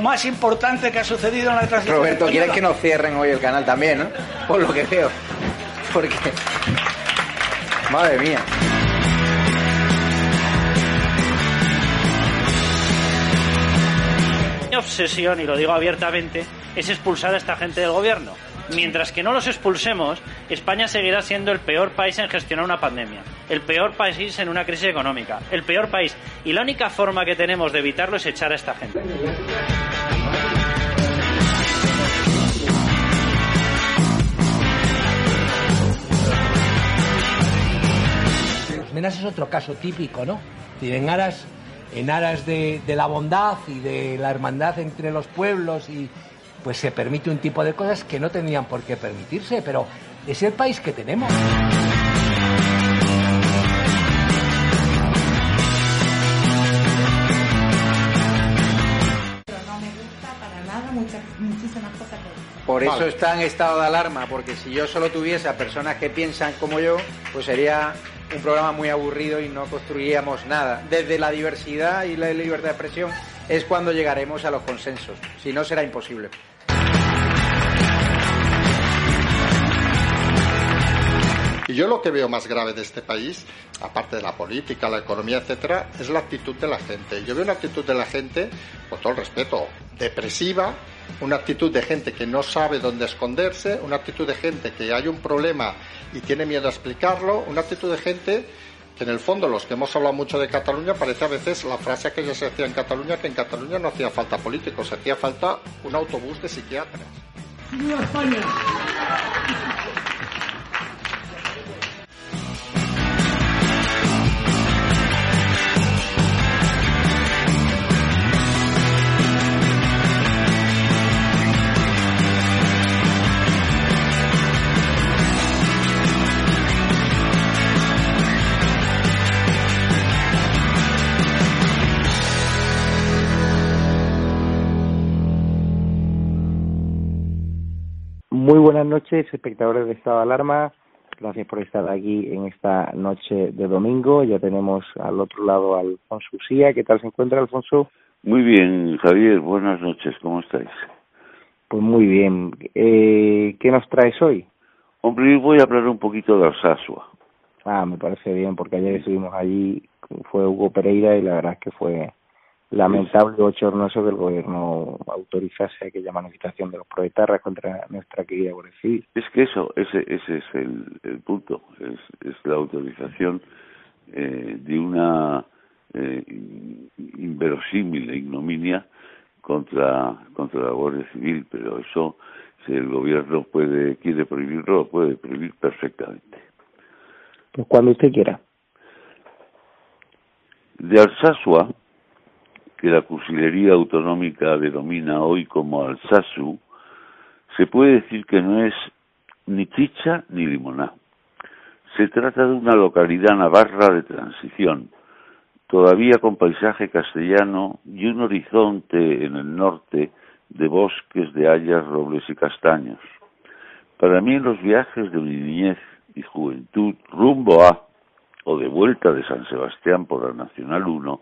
más importante que ha sucedido en la transición. Roberto, ¿quieres que nos cierren hoy el canal también, no? Por lo que veo. Porque. Madre mía. Mi obsesión, y lo digo abiertamente, es expulsar a esta gente del gobierno. Mientras que no los expulsemos, España seguirá siendo el peor país en gestionar una pandemia, el peor país en una crisis económica, el peor país. Y la única forma que tenemos de evitarlo es echar a esta gente. Los Menas es otro caso típico, ¿no? En aras, en aras de la bondad y de la hermandad entre los pueblos y pues se permite un tipo de cosas que no tendrían por qué permitirse, pero es el país que tenemos. Por eso Vale. está en estado de alarma, porque si yo solo tuviese a personas que piensan como yo, pues sería un programa muy aburrido y no construiríamos nada. Desde la diversidad y la libertad de expresión es cuando llegaremos a los consensos. Si no, será imposible. Y yo lo que veo más grave de este país, aparte de la política, la economía, etcétera, es la actitud de la gente. Yo veo una actitud de la gente, con todo el respeto, depresiva, una actitud de gente que no sabe dónde esconderse, una actitud de gente que hay un problema y tiene miedo a explicarlo, una actitud de gente que en el fondo los que hemos hablado mucho de Cataluña parece a veces la frase que ya se hacía en Cataluña que en Cataluña no hacía falta políticos, hacía falta un autobús de psiquiatras. Buenas noches, espectadores de Estado de Alarma. Gracias por estar aquí en esta noche de domingo. Ya tenemos al otro lado a Alfonso Usía. ¿Qué tal se encuentra, Alfonso? Muy bien, Javier, buenas noches, ¿cómo estáis? Pues muy bien. Eh, ¿Qué nos traes hoy? Hombre, hoy voy a hablar un poquito de Alsasua. Ah, me parece bien, porque ayer estuvimos allí, fue Hugo Pereira y la verdad es que fue lamentable y bochornoso que el gobierno autorizase aquella manifestación de los proetarras contra nuestra querida Guardia Civil. Es que eso, ese, ese es el, el punto, es, es la autorización eh, de una eh, in- inverosímil ignominia contra, contra la Guardia Civil, pero eso, si el gobierno puede quiere prohibirlo, lo puede prohibir perfectamente. Pues cuando usted quiera. De Alsasua, que la Cursilería Autonómica denomina hoy como Alsasu, se puede decir que no es ni chicha ni limoná. Se trata de una localidad navarra de transición, todavía con paisaje castellano y un horizonte en el norte de bosques de hayas, robles y castaños. Para mí en los viajes de mi niñez y juventud rumbo a o de vuelta de San Sebastián por la Nacional 1,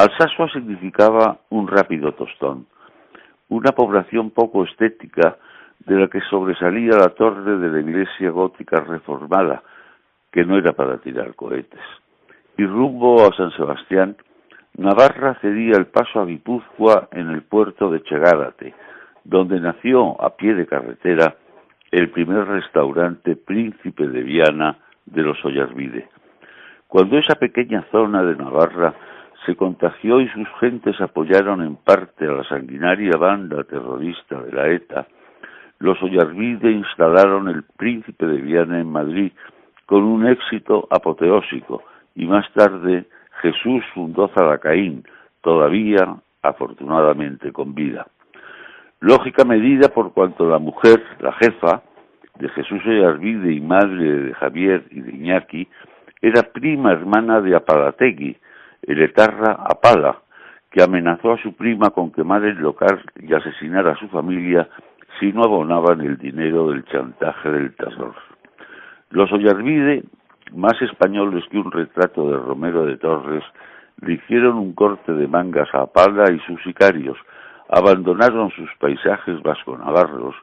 Alsasua significaba un rápido tostón, una población poco estética de la que sobresalía la torre de la iglesia gótica reformada, que no era para tirar cohetes. Y rumbo a San Sebastián, Navarra cedía el paso a Guipúzcoa en el puerto de Chegárate, donde nació a pie de carretera el primer restaurante Príncipe de Viana de los Ollarvide. Cuando esa pequeña zona de Navarra se contagió y sus gentes apoyaron en parte a la sanguinaria banda terrorista de la ETA, los Ollarvide instalaron el Príncipe de Viana en Madrid con un éxito apoteósico y más tarde Jesús fundó Zalacaín, todavía afortunadamente con vida. Lógica medida por cuanto la mujer, la jefa, de Jesús Ollarvide y madre de Javier y de Iñaki, era prima hermana de Apalategui, el etarra Apala, que amenazó a su prima con quemar el local y asesinar a su familia si no abonaban el dinero del chantaje del terror. Los Ollarvide, más españoles que un retrato de Romero de Torres, le hicieron un corte de mangas a Apala y sus sicarios, abandonaron sus paisajes vasco-navarros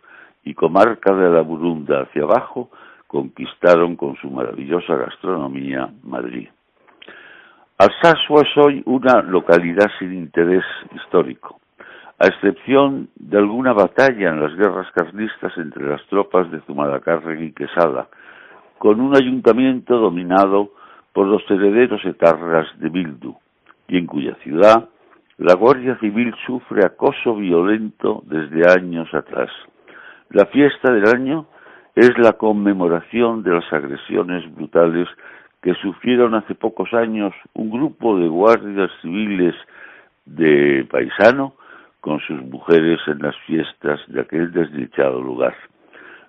y comarca de la Burunda hacia abajo conquistaron con su maravillosa gastronomía Madrid. Alsasua es hoy una localidad sin interés histórico, a excepción de alguna batalla en las guerras carlistas entre las tropas de Zumalacárregui y Quesada, con un ayuntamiento dominado por los herederos etarras de Bildu, y en cuya ciudad la Guardia Civil sufre acoso violento desde años atrás. La fiesta del año es la conmemoración de las agresiones brutales que sufrieron hace pocos años un grupo de guardias civiles de paisano con sus mujeres en las fiestas de aquel desdichado lugar.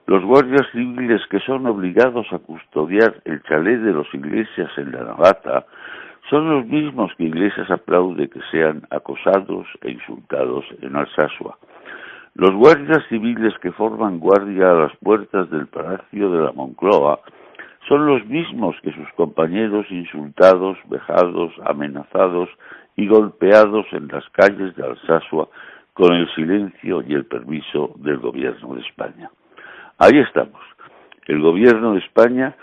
Los guardias civiles que son obligados a custodiar el chalet de los iglesias en la Navata son los mismos que Iglesias aplaude que sean acosados e insultados en Alsasua. Los guardias civiles que forman guardia a las puertas del Palacio de la Moncloa son los mismos que sus compañeros insultados, vejados, amenazados y golpeados en las calles de Alsasua con el silencio y el permiso del gobierno de España. Ahí estamos. El gobierno de España,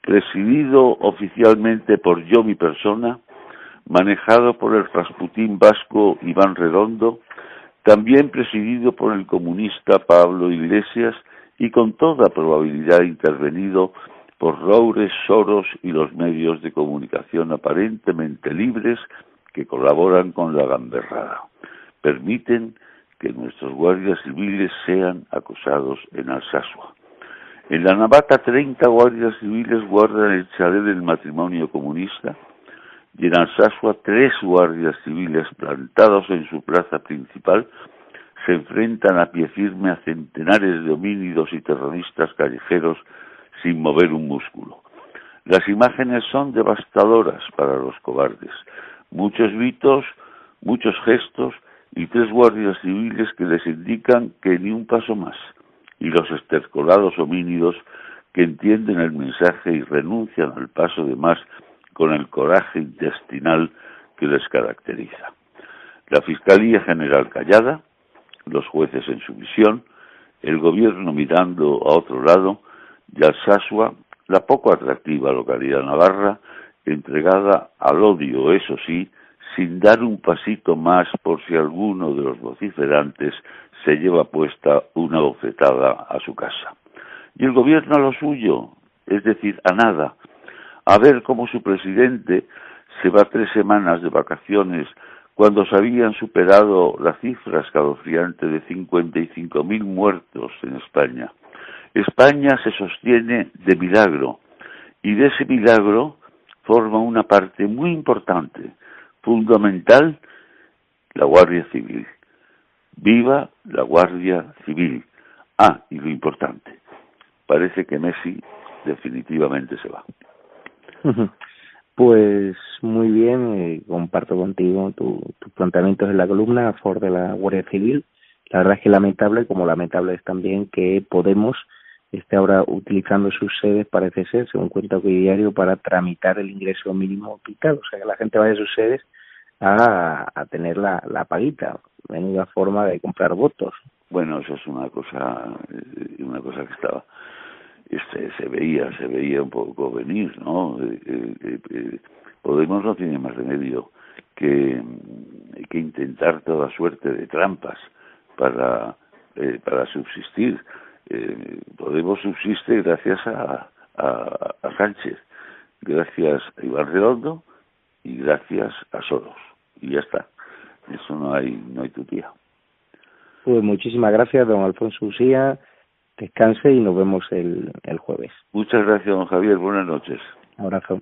presidido oficialmente por yo mi persona, manejado por el rasputín vasco Iván Redondo, también presidido por el comunista Pablo Iglesias y con toda probabilidad intervenido por Roures, Soros y los medios de comunicación aparentemente libres que colaboran con la gamberrada. Permiten que nuestros guardias civiles sean acosados en Alsasua. En la Navata, 30 guardias civiles guardan el chalet del matrimonio comunista y en Alsasua tres guardias civiles plantados en su plaza principal se enfrentan a pie firme a centenares de homínidos y terroristas callejeros sin mover un músculo. Las imágenes son devastadoras para los cobardes. Muchos gritos, muchos gestos y tres guardias civiles que les indican que ni un paso más. Y los estercolados homínidos que entienden el mensaje y renuncian al paso de más con el coraje intestinal que les caracteriza. La Fiscalía General callada, los jueces en su visión, el gobierno mirando a otro lado y Alsasua, la poco atractiva localidad navarra, entregada al odio, eso sí, sin dar un pasito más por si alguno de los vociferantes se lleva puesta una bofetada a su casa. Y el gobierno a lo suyo, es decir, a nada, a ver cómo su presidente se va tres semanas de vacaciones cuando se habían superado la cifra escalofriante de 55.000 muertos en España. España se sostiene de milagro y de ese milagro forma una parte muy importante, fundamental, la Guardia Civil. Viva la Guardia Civil. Ah, y lo importante, parece que Messi definitivamente se va. Pues muy bien, eh, comparto contigo tus planteamientos en la columna a favor de la Guardia Civil. La verdad es que lamentable, como lamentable es también que Podemos esté ahora utilizando sus sedes, parece ser, según cuenta hoy diario, para tramitar el ingreso mínimo vital. O sea, que la gente vaya a sus sedes a, a tener la, la paguita. Menuda forma de comprar votos. Bueno, eso es una cosa, eh, una cosa que estaba este, se veía, se veía un poco venir, ¿no? Eh, eh, eh, Podemos no tiene más remedio que, que intentar toda suerte de trampas para, para subsistir. Podemos subsiste gracias a, a, a, Sánchez, gracias a Iván Redondo y gracias a Soros. Y ya está. Eso no hay, no hay tutía. Pues muchísimas gracias, don Alfonso Usía descanse y nos vemos el, el jueves. Muchas gracias, don Javier. Buenas noches. abrazo.